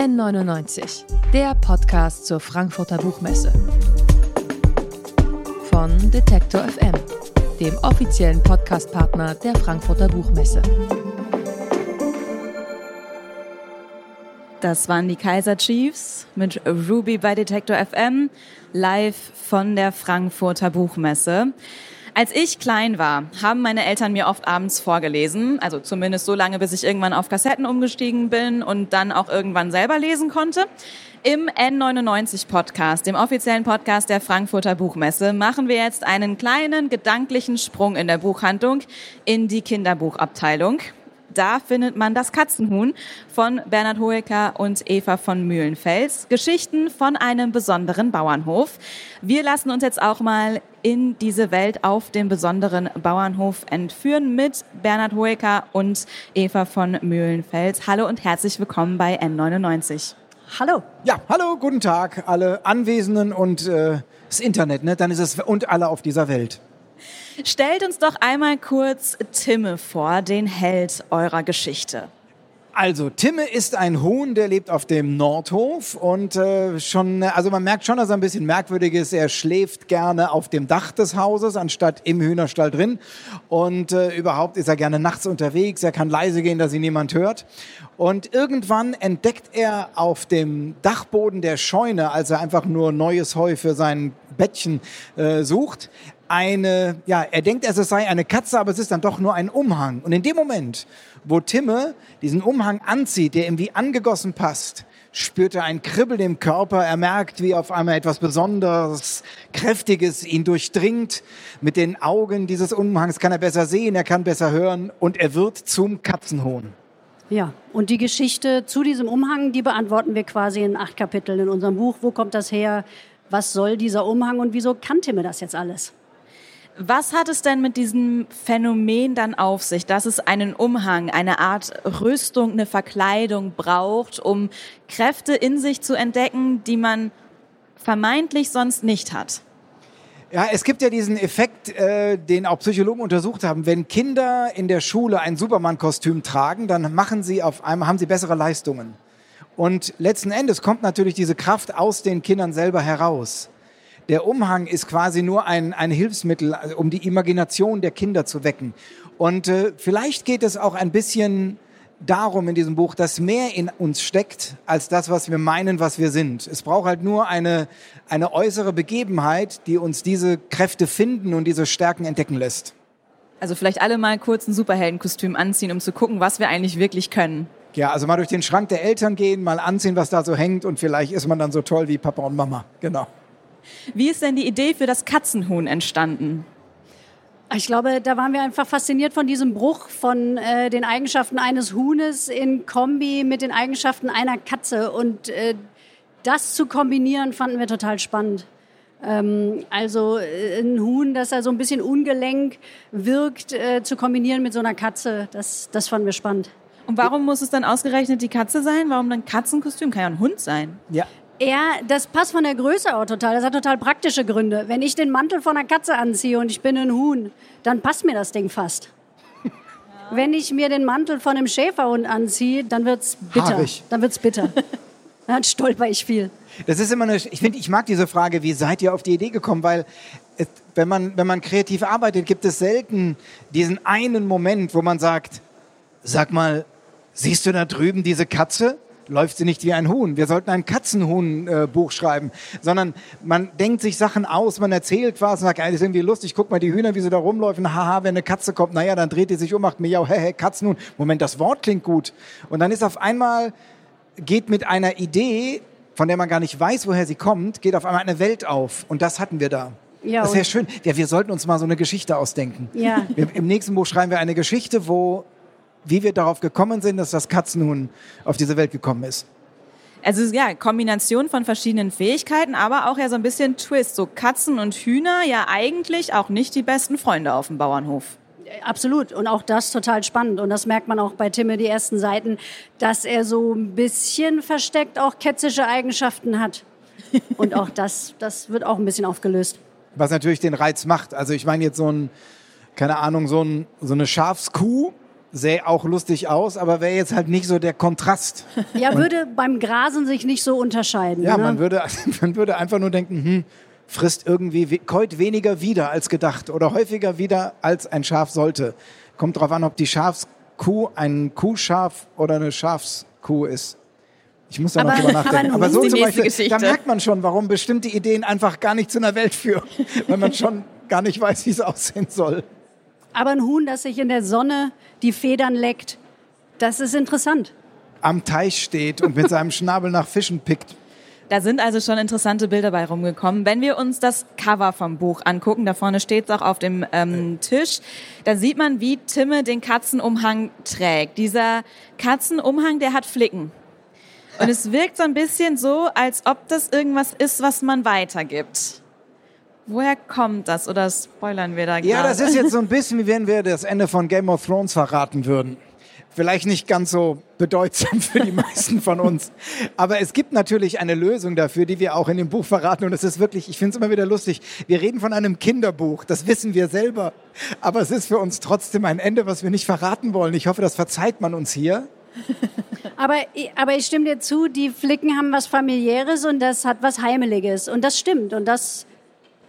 N99, der Podcast zur Frankfurter Buchmesse. Von Detektor FM, dem offiziellen Podcastpartner der Frankfurter Buchmesse. Das waren die Kaiser Chiefs mit Ruby bei Detektor FM, live von der Frankfurter Buchmesse. Als ich klein war, haben meine Eltern mir oft abends vorgelesen, also zumindest so lange, bis ich irgendwann auf Kassetten umgestiegen bin und dann auch irgendwann selber lesen konnte. Im N99 Podcast, dem offiziellen Podcast der Frankfurter Buchmesse, machen wir jetzt einen kleinen gedanklichen Sprung in der Buchhandlung in die Kinderbuchabteilung. Da findet man das Katzenhuhn von Bernhard Hoeker und Eva von Mühlenfels. Geschichten von einem besonderen Bauernhof. Wir lassen uns jetzt auch mal in diese Welt auf dem besonderen Bauernhof entführen mit Bernhard Hoeker und Eva von Mühlenfels. Hallo und herzlich willkommen bei N99. Hallo. Ja, hallo, guten Tag, alle Anwesenden und äh, das Internet, ne? Dann ist es und alle auf dieser Welt. Stellt uns doch einmal kurz Timme vor, den Held eurer Geschichte. Also, Timme ist ein Huhn, der lebt auf dem Nordhof und äh, schon, also man merkt schon, dass er ein bisschen merkwürdig ist. Er schläft gerne auf dem Dach des Hauses, anstatt im Hühnerstall drin. Und äh, überhaupt ist er gerne nachts unterwegs. Er kann leise gehen, dass ihn niemand hört. Und irgendwann entdeckt er auf dem Dachboden der Scheune, als er einfach nur neues Heu für sein Bettchen äh, sucht, eine, ja, er denkt, es sei eine Katze, aber es ist dann doch nur ein Umhang. Und in dem Moment, wo Timme diesen Umhang anzieht, der ihm wie angegossen passt, spürt er ein Kribbeln im Körper. Er merkt, wie auf einmal etwas Besonderes, Kräftiges ihn durchdringt. Mit den Augen dieses Umhangs kann er besser sehen, er kann besser hören und er wird zum Katzenhohn. Ja, und die Geschichte zu diesem Umhang, die beantworten wir quasi in acht Kapiteln in unserem Buch. Wo kommt das her? Was soll dieser Umhang und wieso kann Timme das jetzt alles? Was hat es denn mit diesem Phänomen dann auf sich, dass es einen Umhang, eine Art Rüstung, eine Verkleidung braucht, um Kräfte in sich zu entdecken, die man vermeintlich sonst nicht hat? Ja, es gibt ja diesen Effekt, äh, den auch Psychologen untersucht haben. Wenn Kinder in der Schule ein Superman-Kostüm tragen, dann machen sie auf einmal, haben sie bessere Leistungen. Und letzten Endes kommt natürlich diese Kraft aus den Kindern selber heraus. Der Umhang ist quasi nur ein, ein Hilfsmittel, also um die Imagination der Kinder zu wecken. Und äh, vielleicht geht es auch ein bisschen darum in diesem Buch, dass mehr in uns steckt als das, was wir meinen, was wir sind. Es braucht halt nur eine, eine äußere Begebenheit, die uns diese Kräfte finden und diese Stärken entdecken lässt. Also vielleicht alle mal kurz ein Superheldenkostüm anziehen, um zu gucken, was wir eigentlich wirklich können. Ja, also mal durch den Schrank der Eltern gehen, mal anziehen, was da so hängt und vielleicht ist man dann so toll wie Papa und Mama. Genau. Wie ist denn die Idee für das Katzenhuhn entstanden? Ich glaube, da waren wir einfach fasziniert von diesem Bruch von äh, den Eigenschaften eines Huhnes in Kombi mit den Eigenschaften einer Katze. Und äh, das zu kombinieren, fanden wir total spannend. Ähm, also äh, ein Huhn, das da so ein bisschen ungelenk wirkt, äh, zu kombinieren mit so einer Katze, das, das fanden wir spannend. Und warum muss es dann ausgerechnet die Katze sein? Warum dann Katzenkostüm? Kann ja ein Hund sein. Ja, ja, das passt von der Größe auch total. Das hat total praktische Gründe. Wenn ich den Mantel von einer Katze anziehe und ich bin ein Huhn, dann passt mir das Ding fast. Ja. Wenn ich mir den Mantel von einem Schäferhund anziehe, dann wird's bitter. Haarig. Dann wird's bitter. dann stolper ich viel. Das ist immer eine, ich finde, ich mag diese Frage, wie seid ihr auf die Idee gekommen? Weil es, wenn, man, wenn man kreativ arbeitet, gibt es selten diesen einen Moment, wo man sagt, sag mal, siehst du da drüben diese Katze? Läuft sie nicht wie ein Huhn. Wir sollten ein Katzenhuhn-Buch schreiben, sondern man denkt sich Sachen aus, man erzählt was, sagt, das ist irgendwie lustig, guck mal die Hühner, wie sie da rumläufen, haha, wenn eine Katze kommt, naja, dann dreht die sich um, macht miau, hehe, Katzenhuhn. Moment, das Wort klingt gut. Und dann ist auf einmal, geht mit einer Idee, von der man gar nicht weiß, woher sie kommt, geht auf einmal eine Welt auf. Und das hatten wir da. Ja, das ja schön. Ja, wir sollten uns mal so eine Geschichte ausdenken. Ja. Im nächsten Buch schreiben wir eine Geschichte, wo wie wir darauf gekommen sind, dass das Katzenhuhn auf diese Welt gekommen ist. Also ja, Kombination von verschiedenen Fähigkeiten, aber auch ja so ein bisschen Twist. So Katzen und Hühner ja eigentlich auch nicht die besten Freunde auf dem Bauernhof. Absolut. Und auch das total spannend. Und das merkt man auch bei Timme, die ersten Seiten, dass er so ein bisschen versteckt auch ketzische Eigenschaften hat. Und auch das, das wird auch ein bisschen aufgelöst. Was natürlich den Reiz macht. Also ich meine jetzt so ein, keine Ahnung, so, ein, so eine Schafskuh, sähe auch lustig aus, aber wäre jetzt halt nicht so der Kontrast. Ja, würde beim Grasen sich nicht so unterscheiden. Ja, ne? man, würde, man würde einfach nur denken, hm, frisst irgendwie, keut weniger wieder als gedacht oder häufiger wieder als ein Schaf sollte. Kommt drauf an, ob die Schafskuh ein Kuhschaf oder eine Schafskuh ist. Ich muss da noch Aber- drüber aber nachdenken. Aber so zum Beispiel, da Geschichte. merkt man schon, warum bestimmte Ideen einfach gar nicht zu einer Welt führen, weil man schon gar nicht weiß, wie es aussehen soll. Aber ein Huhn, das sich in der Sonne die Federn leckt, das ist interessant. Am Teich steht und mit seinem Schnabel nach Fischen pickt. Da sind also schon interessante Bilder bei rumgekommen. Wenn wir uns das Cover vom Buch angucken, da vorne steht es auch auf dem ähm, Tisch, da sieht man, wie Timme den Katzenumhang trägt. Dieser Katzenumhang, der hat Flicken. Und es wirkt so ein bisschen so, als ob das irgendwas ist, was man weitergibt. Woher kommt das? Oder spoilern wir da gerade? Ja, das ist jetzt so ein bisschen, wie wenn wir das Ende von Game of Thrones verraten würden. Vielleicht nicht ganz so bedeutsam für die meisten von uns. Aber es gibt natürlich eine Lösung dafür, die wir auch in dem Buch verraten. Und es ist wirklich, ich finde es immer wieder lustig. Wir reden von einem Kinderbuch, das wissen wir selber. Aber es ist für uns trotzdem ein Ende, was wir nicht verraten wollen. Ich hoffe, das verzeiht man uns hier. Aber, aber ich stimme dir zu, die Flicken haben was familiäres und das hat was Heimeliges. Und das stimmt. Und das,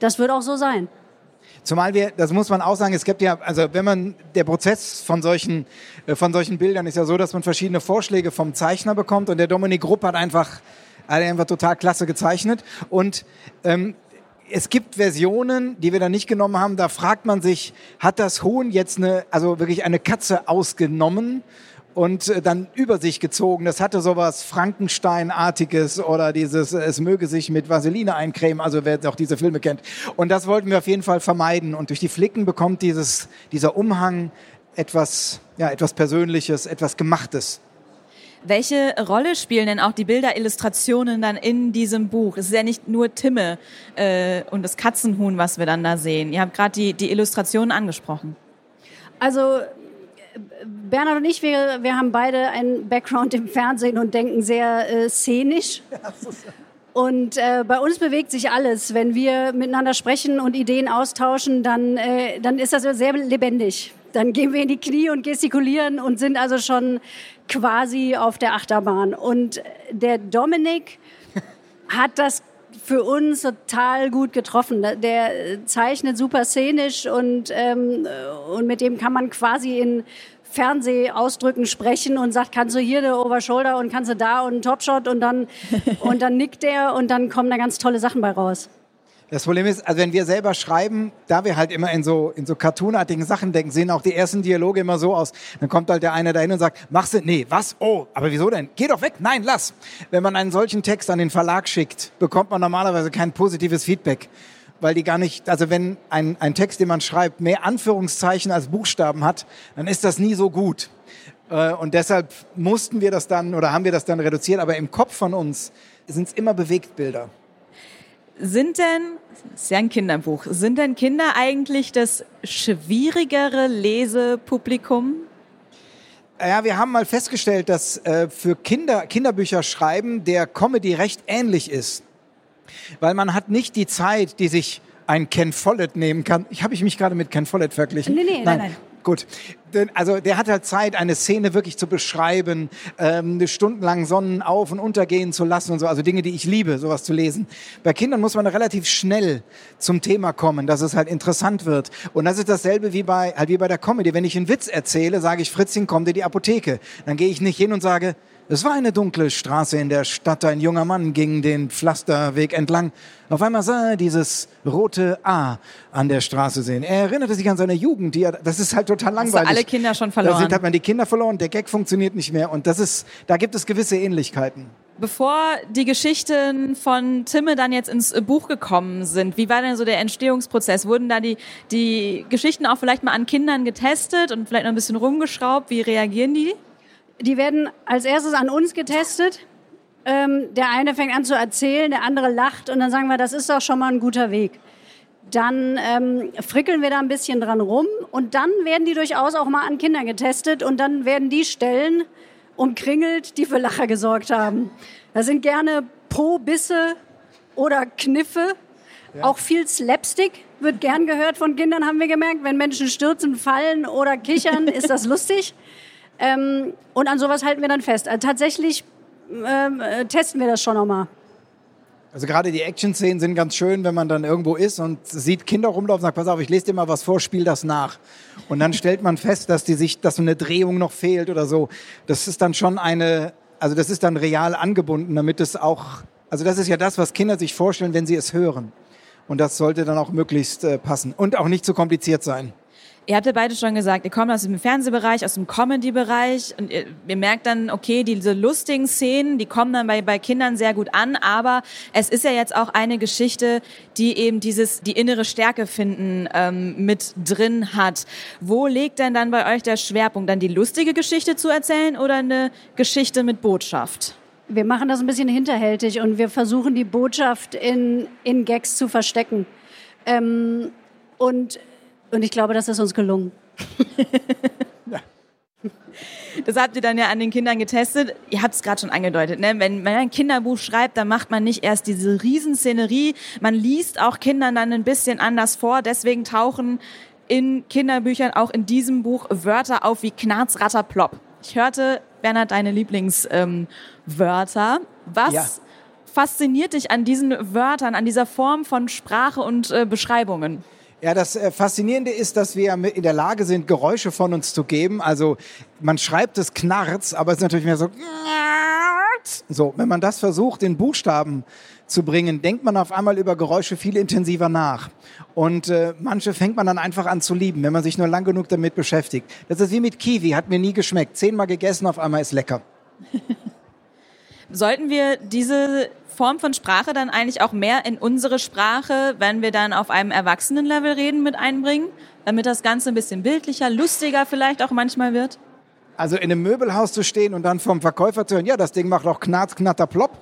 das wird auch so sein. Zumal wir, das muss man auch sagen, es gibt ja, also wenn man, der Prozess von solchen, äh, von solchen Bildern ist ja so, dass man verschiedene Vorschläge vom Zeichner bekommt und der Dominik Rupp hat einfach, hat einfach total klasse gezeichnet. Und ähm, es gibt Versionen, die wir da nicht genommen haben, da fragt man sich, hat das Huhn jetzt eine, also wirklich eine Katze ausgenommen und äh, dann über sich gezogen. Das hatte sowas Frankenstein-artiges oder dieses, äh, es möge sich mit Vaseline eincremen, also wer auch diese Filme kennt. Und das wollten wir auf jeden Fall vermeiden. Und durch die Flicken bekommt dieses, dieser Umhang etwas, ja, etwas Persönliches, etwas Gemachtes. Welche Rolle spielen denn auch die Bilderillustrationen dann in diesem Buch? Es ist ja nicht nur Timme äh, und das Katzenhuhn, was wir dann da sehen. Ihr habt gerade die, die Illustrationen angesprochen. Also Bernhard und ich, wir, wir haben beide einen Background im Fernsehen und denken sehr äh, szenisch. Und äh, bei uns bewegt sich alles. Wenn wir miteinander sprechen und Ideen austauschen, dann, äh, dann ist das sehr lebendig. Dann gehen wir in die Knie und gestikulieren und sind also schon quasi auf der Achterbahn. Und der Dominik hat das für uns total gut getroffen. Der äh, zeichnet super szenisch und, ähm, äh, und mit dem kann man quasi in Fernsehausdrücken sprechen und sagt, kannst du hier eine Overshoulder und kannst du da und einen Topshot und dann, und dann nickt der und dann kommen da ganz tolle Sachen bei raus. Das Problem ist, also wenn wir selber schreiben, da wir halt immer in so, in so cartoonartigen Sachen denken, sehen auch die ersten Dialoge immer so aus. Dann kommt halt der eine dahin und sagt, machst du, nee, was? Oh, aber wieso denn? Geh doch weg, nein, lass. Wenn man einen solchen Text an den Verlag schickt, bekommt man normalerweise kein positives Feedback. Weil die gar nicht, also wenn ein, ein Text, den man schreibt, mehr Anführungszeichen als Buchstaben hat, dann ist das nie so gut. Äh, Und deshalb mussten wir das dann oder haben wir das dann reduziert. Aber im Kopf von uns sind es immer Bewegtbilder. Sind denn, das ist ja ein Kinderbuch, sind denn Kinder eigentlich das schwierigere Lesepublikum? Ja, wir haben mal festgestellt, dass äh, für Kinder Kinderbücher schreiben der Comedy recht ähnlich ist. Weil man hat nicht die Zeit, die sich ein Ken Follett nehmen kann. Ich habe ich mich gerade mit Ken Follett verglichen. Nee, nee, nein, nein. Gut. Denn, Also der hat halt Zeit, eine Szene wirklich zu beschreiben, ähm, stundenlang Sonnen auf und untergehen zu lassen und so. Also Dinge, die ich liebe, sowas zu lesen. Bei Kindern muss man relativ schnell zum Thema kommen, dass es halt interessant wird. Und das ist dasselbe wie bei, halt wie bei der Comedy. Wenn ich einen Witz erzähle, sage ich, Fritzchen, komm dir die Apotheke. Dann gehe ich nicht hin und sage, es war eine dunkle Straße in der Stadt. Ein junger Mann ging den Pflasterweg entlang. Auf einmal sah er dieses rote A an der Straße sehen. Er erinnerte sich an seine Jugend. Die er, das ist halt total Hast du langweilig. alle Kinder schon Da verloren? sind, hat man die Kinder verloren. Der Gag funktioniert nicht mehr. Und das ist, da gibt es gewisse Ähnlichkeiten. Bevor die Geschichten von Timme dann jetzt ins Buch gekommen sind, wie war denn so der Entstehungsprozess? Wurden da die, die Geschichten auch vielleicht mal an Kindern getestet und vielleicht noch ein bisschen rumgeschraubt? Wie reagieren die? Die werden als erstes an uns getestet. Ähm, der eine fängt an zu erzählen, der andere lacht und dann sagen wir, das ist doch schon mal ein guter Weg. Dann ähm, frickeln wir da ein bisschen dran rum und dann werden die durchaus auch mal an Kinder getestet und dann werden die Stellen umkringelt, die für Lacher gesorgt haben. Das sind gerne Po-Bisse oder Kniffe. Ja. Auch viel Slapstick wird gern gehört von Kindern, haben wir gemerkt. Wenn Menschen stürzen, fallen oder kichern, ist das lustig. Ähm, und an sowas halten wir dann fest. Also tatsächlich ähm, äh, testen wir das schon nochmal. Also gerade die Action-Szenen sind ganz schön, wenn man dann irgendwo ist und sieht Kinder rumlaufen sagt, pass auf, ich lese dir mal was vor, spiel das nach. Und dann stellt man fest, dass die sich, dass so eine Drehung noch fehlt oder so. Das ist dann schon eine, also das ist dann real angebunden, damit es auch, also das ist ja das, was Kinder sich vorstellen, wenn sie es hören. Und das sollte dann auch möglichst äh, passen und auch nicht zu kompliziert sein. Ihr habt ja beide schon gesagt, ihr kommt aus dem Fernsehbereich, aus dem Comedy-Bereich und ihr, ihr, merkt dann, okay, diese lustigen Szenen, die kommen dann bei, bei Kindern sehr gut an, aber es ist ja jetzt auch eine Geschichte, die eben dieses, die innere Stärke finden ähm, mit drin hat. Wo liegt denn dann bei euch der Schwerpunkt? Dann die lustige Geschichte zu erzählen oder eine Geschichte mit Botschaft? Wir machen das ein bisschen hinterhältig und wir versuchen die Botschaft in, in Gags zu verstecken. Ähm, und und ich glaube, das ist uns gelungen. ja. Das habt ihr dann ja an den Kindern getestet. Ihr habt es gerade schon angedeutet. Ne? Wenn man ein Kinderbuch schreibt, dann macht man nicht erst diese Riesenszenerie. Man liest auch Kindern dann ein bisschen anders vor. Deswegen tauchen in Kinderbüchern auch in diesem Buch Wörter auf wie Knarz, Ratter, Plopp. Ich hörte, Bernhard, deine Lieblingswörter. Ähm, Was ja. fasziniert dich an diesen Wörtern, an dieser Form von Sprache und äh, Beschreibungen? Ja, das äh, Faszinierende ist, dass wir in der Lage sind, Geräusche von uns zu geben. Also man schreibt es Knarz, aber es ist natürlich mehr so. So, wenn man das versucht, in Buchstaben zu bringen, denkt man auf einmal über Geräusche viel intensiver nach. Und äh, manche fängt man dann einfach an zu lieben, wenn man sich nur lang genug damit beschäftigt. Das ist wie mit Kiwi, hat mir nie geschmeckt. Zehnmal gegessen, auf einmal ist lecker. Sollten wir diese Form von Sprache dann eigentlich auch mehr in unsere Sprache, wenn wir dann auf einem Erwachsenenlevel reden, mit einbringen, damit das Ganze ein bisschen bildlicher, lustiger vielleicht auch manchmal wird? Also in einem Möbelhaus zu stehen und dann vom Verkäufer zu hören, ja, das Ding macht auch Knarz, Knatter, Plopp,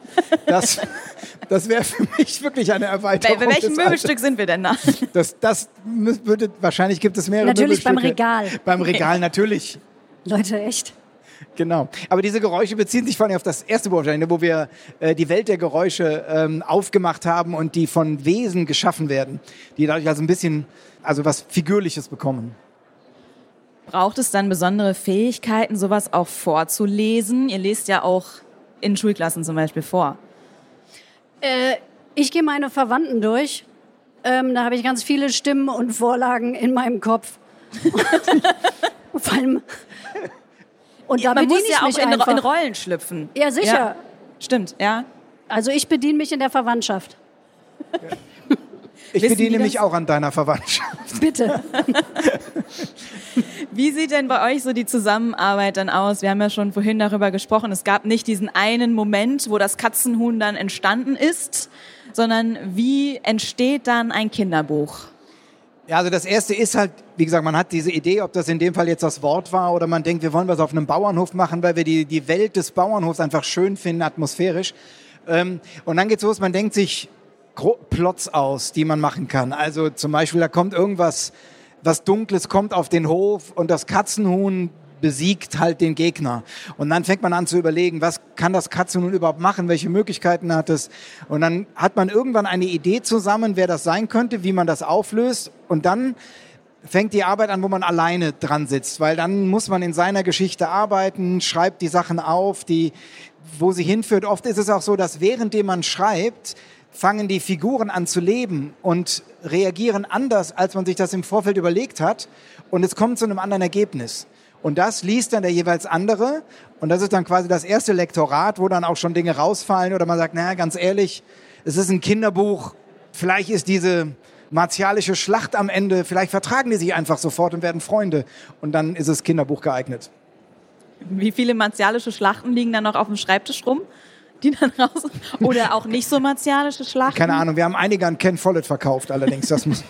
das, das wäre für mich wirklich eine Erweiterung. Bei, bei welchem Möbelstück sind wir denn da? Das, das würde, wahrscheinlich gibt es mehrere Natürlich beim Regal. Beim Regal, natürlich. Leute, echt. Genau. Aber diese Geräusche beziehen sich vor allem auf das erste Buch, wo wir äh, die Welt der Geräusche ähm, aufgemacht haben und die von Wesen geschaffen werden, die dadurch also ein bisschen, also was Figürliches bekommen. Braucht es dann besondere Fähigkeiten, sowas auch vorzulesen? Ihr lest ja auch in Schulklassen zum Beispiel vor. Äh, ich gehe meine Verwandten durch. Ähm, da habe ich ganz viele Stimmen und Vorlagen in meinem Kopf. vor allem und da Man muss ja auch in, in, Rollen schlüpfen. Ja, sicher. Ja. Stimmt, ja. Also ich bediene mich in der Verwandtschaft. Ja. Ich Wissen bediene mich auch an deiner Verwandtschaft. Bitte. Wie sieht denn bei euch so die Zusammenarbeit dann aus? Wir haben ja schon vorhin darüber gesprochen. Es gab nicht diesen einen Moment, wo das Katzenhuhn dann entstanden ist, sondern wie entsteht dann ein Kinderbuch? Ja, also das erste ist halt, wie gesagt, man hat diese Idee, ob das in dem Fall jetzt das Wort war oder man denkt, wir wollen was auf einem Bauernhof machen, weil wir die, die Welt des Bauernhofs einfach schön finden, atmosphärisch. Ähm, und dann geht's los, man denkt sich Plots aus, die man machen kann. Also zum Beispiel, da kommt irgendwas, was Dunkles kommt auf den Hof und das Katzenhuhn besiegt halt den Gegner. Und dann fängt man an zu überlegen, was kann das Katze nun überhaupt machen, welche Möglichkeiten hat es. Und dann hat man irgendwann eine Idee zusammen, wer das sein könnte, wie man das auflöst. Und dann fängt die Arbeit an, wo man alleine dran sitzt, weil dann muss man in seiner Geschichte arbeiten, schreibt die Sachen auf, die, wo sie hinführt. Oft ist es auch so, dass währenddem man schreibt, fangen die Figuren an zu leben und reagieren anders, als man sich das im Vorfeld überlegt hat. Und es kommt zu einem anderen Ergebnis. Und das liest dann der jeweils andere. Und das ist dann quasi das erste Lektorat, wo dann auch schon Dinge rausfallen oder man sagt, naja, ganz ehrlich, es ist ein Kinderbuch. Vielleicht ist diese martialische Schlacht am Ende, vielleicht vertragen die sich einfach sofort und werden Freunde. Und dann ist es Kinderbuch geeignet. Wie viele martialische Schlachten liegen dann noch auf dem Schreibtisch rum? Die dann raus oder auch nicht so martialische Schlachten? Keine Ahnung, wir haben einige an Ken Follett verkauft allerdings. Das muss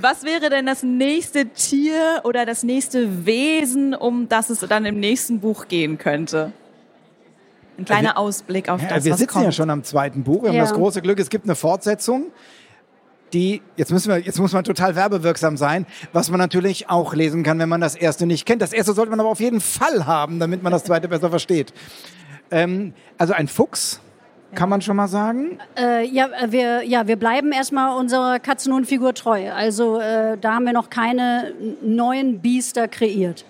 Was wäre denn das nächste Tier oder das nächste Wesen, um das es dann im nächsten Buch gehen könnte? Ein kleiner Ausblick auf ja, das, Wir was sitzen kommt. ja schon am zweiten Buch. Wir ja. haben das große Glück, es gibt eine Fortsetzung. Die, jetzt müssen wir, jetzt muss man total werbewirksam sein, was man natürlich auch lesen kann, wenn man das erste nicht kennt. Das erste sollte man aber auf jeden Fall haben, damit man das zweite besser versteht. Ähm, also ein Fuchs kann man schon mal sagen? Äh, ja, wir, ja, wir bleiben erstmal unserer Katzenhundfigur treu. Also äh, da haben wir noch keine neuen Biester kreiert.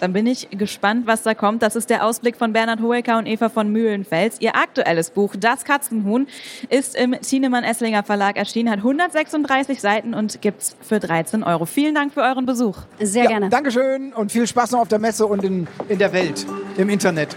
Dann bin ich gespannt, was da kommt. Das ist der Ausblick von Bernhard Hoeker und Eva von Mühlenfels. Ihr aktuelles Buch, Das Katzenhuhn, ist im Thienemann Esslinger Verlag erschienen, hat 136 Seiten und gibt's für 13 Euro. Vielen Dank für euren Besuch. Sehr ja, gerne. Dankeschön und viel Spaß noch auf der Messe und in, in der Welt, im Internet.